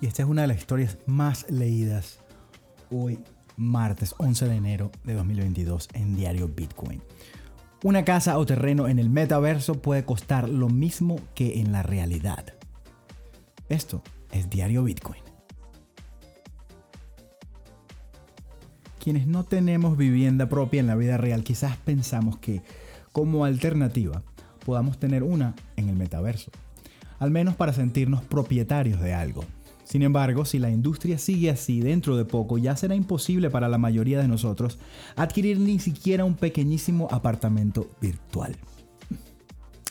Y esta es una de las historias más leídas hoy, martes 11 de enero de 2022, en Diario Bitcoin. Una casa o terreno en el metaverso puede costar lo mismo que en la realidad. Esto es Diario Bitcoin. Quienes no tenemos vivienda propia en la vida real, quizás pensamos que como alternativa podamos tener una en el metaverso, al menos para sentirnos propietarios de algo. Sin embargo, si la industria sigue así, dentro de poco ya será imposible para la mayoría de nosotros adquirir ni siquiera un pequeñísimo apartamento virtual.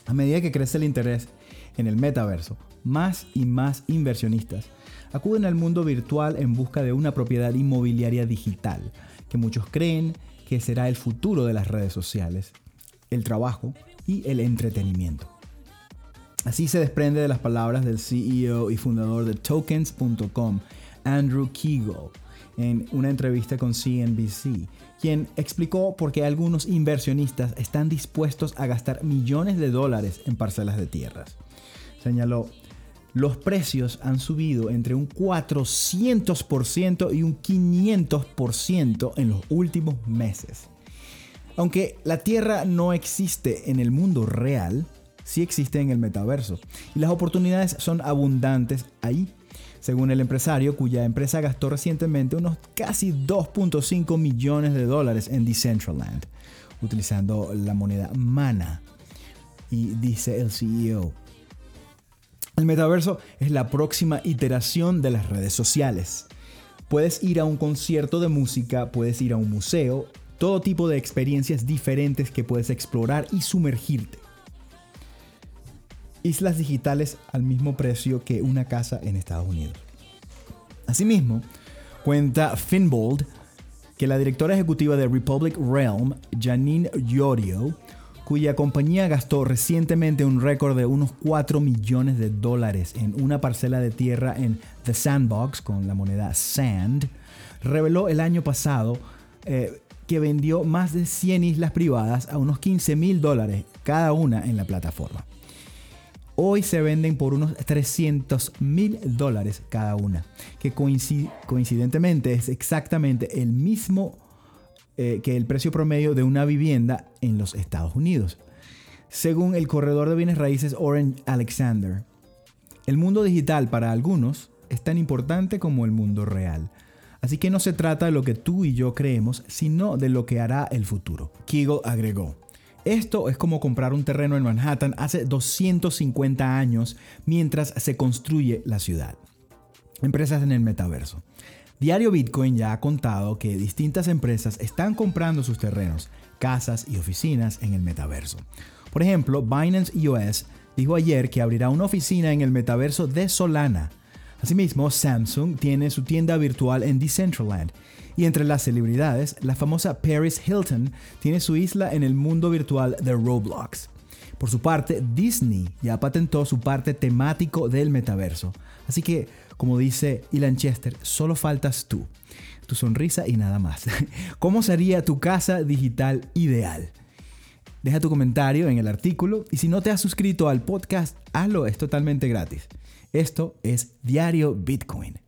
A medida que crece el interés en el metaverso, más y más inversionistas acuden al mundo virtual en busca de una propiedad inmobiliaria digital, que muchos creen que será el futuro de las redes sociales, el trabajo y el entretenimiento. Así se desprende de las palabras del CEO y fundador de tokens.com, Andrew Kegel, en una entrevista con CNBC, quien explicó por qué algunos inversionistas están dispuestos a gastar millones de dólares en parcelas de tierras. Señaló, los precios han subido entre un 400% y un 500% en los últimos meses. Aunque la tierra no existe en el mundo real, sí existe en el metaverso y las oportunidades son abundantes ahí. Según el empresario, cuya empresa gastó recientemente unos casi 2.5 millones de dólares en Decentraland, utilizando la moneda Mana. Y dice el CEO, el metaverso es la próxima iteración de las redes sociales. Puedes ir a un concierto de música, puedes ir a un museo, todo tipo de experiencias diferentes que puedes explorar y sumergirte islas digitales al mismo precio que una casa en Estados Unidos. Asimismo, cuenta Finbold que la directora ejecutiva de Republic Realm, Janine Yorio, cuya compañía gastó recientemente un récord de unos 4 millones de dólares en una parcela de tierra en The Sandbox con la moneda SAND, reveló el año pasado eh, que vendió más de 100 islas privadas a unos 15 mil dólares cada una en la plataforma. Hoy se venden por unos 300 mil dólares cada una, que coincidentemente es exactamente el mismo eh, que el precio promedio de una vivienda en los Estados Unidos. Según el corredor de bienes raíces Orange Alexander, el mundo digital para algunos es tan importante como el mundo real. Así que no se trata de lo que tú y yo creemos, sino de lo que hará el futuro. Kegel agregó. Esto es como comprar un terreno en Manhattan hace 250 años mientras se construye la ciudad. Empresas en el metaverso. Diario Bitcoin ya ha contado que distintas empresas están comprando sus terrenos, casas y oficinas en el metaverso. Por ejemplo, Binance US dijo ayer que abrirá una oficina en el metaverso de Solana. Asimismo, Samsung tiene su tienda virtual en Decentraland y entre las celebridades, la famosa Paris Hilton tiene su isla en el mundo virtual de Roblox. Por su parte, Disney ya patentó su parte temático del metaverso. Así que, como dice Elon Chester, solo faltas tú, tu sonrisa y nada más. ¿Cómo sería tu casa digital ideal? Deja tu comentario en el artículo y si no te has suscrito al podcast, hazlo, es totalmente gratis. Esto es Diario Bitcoin.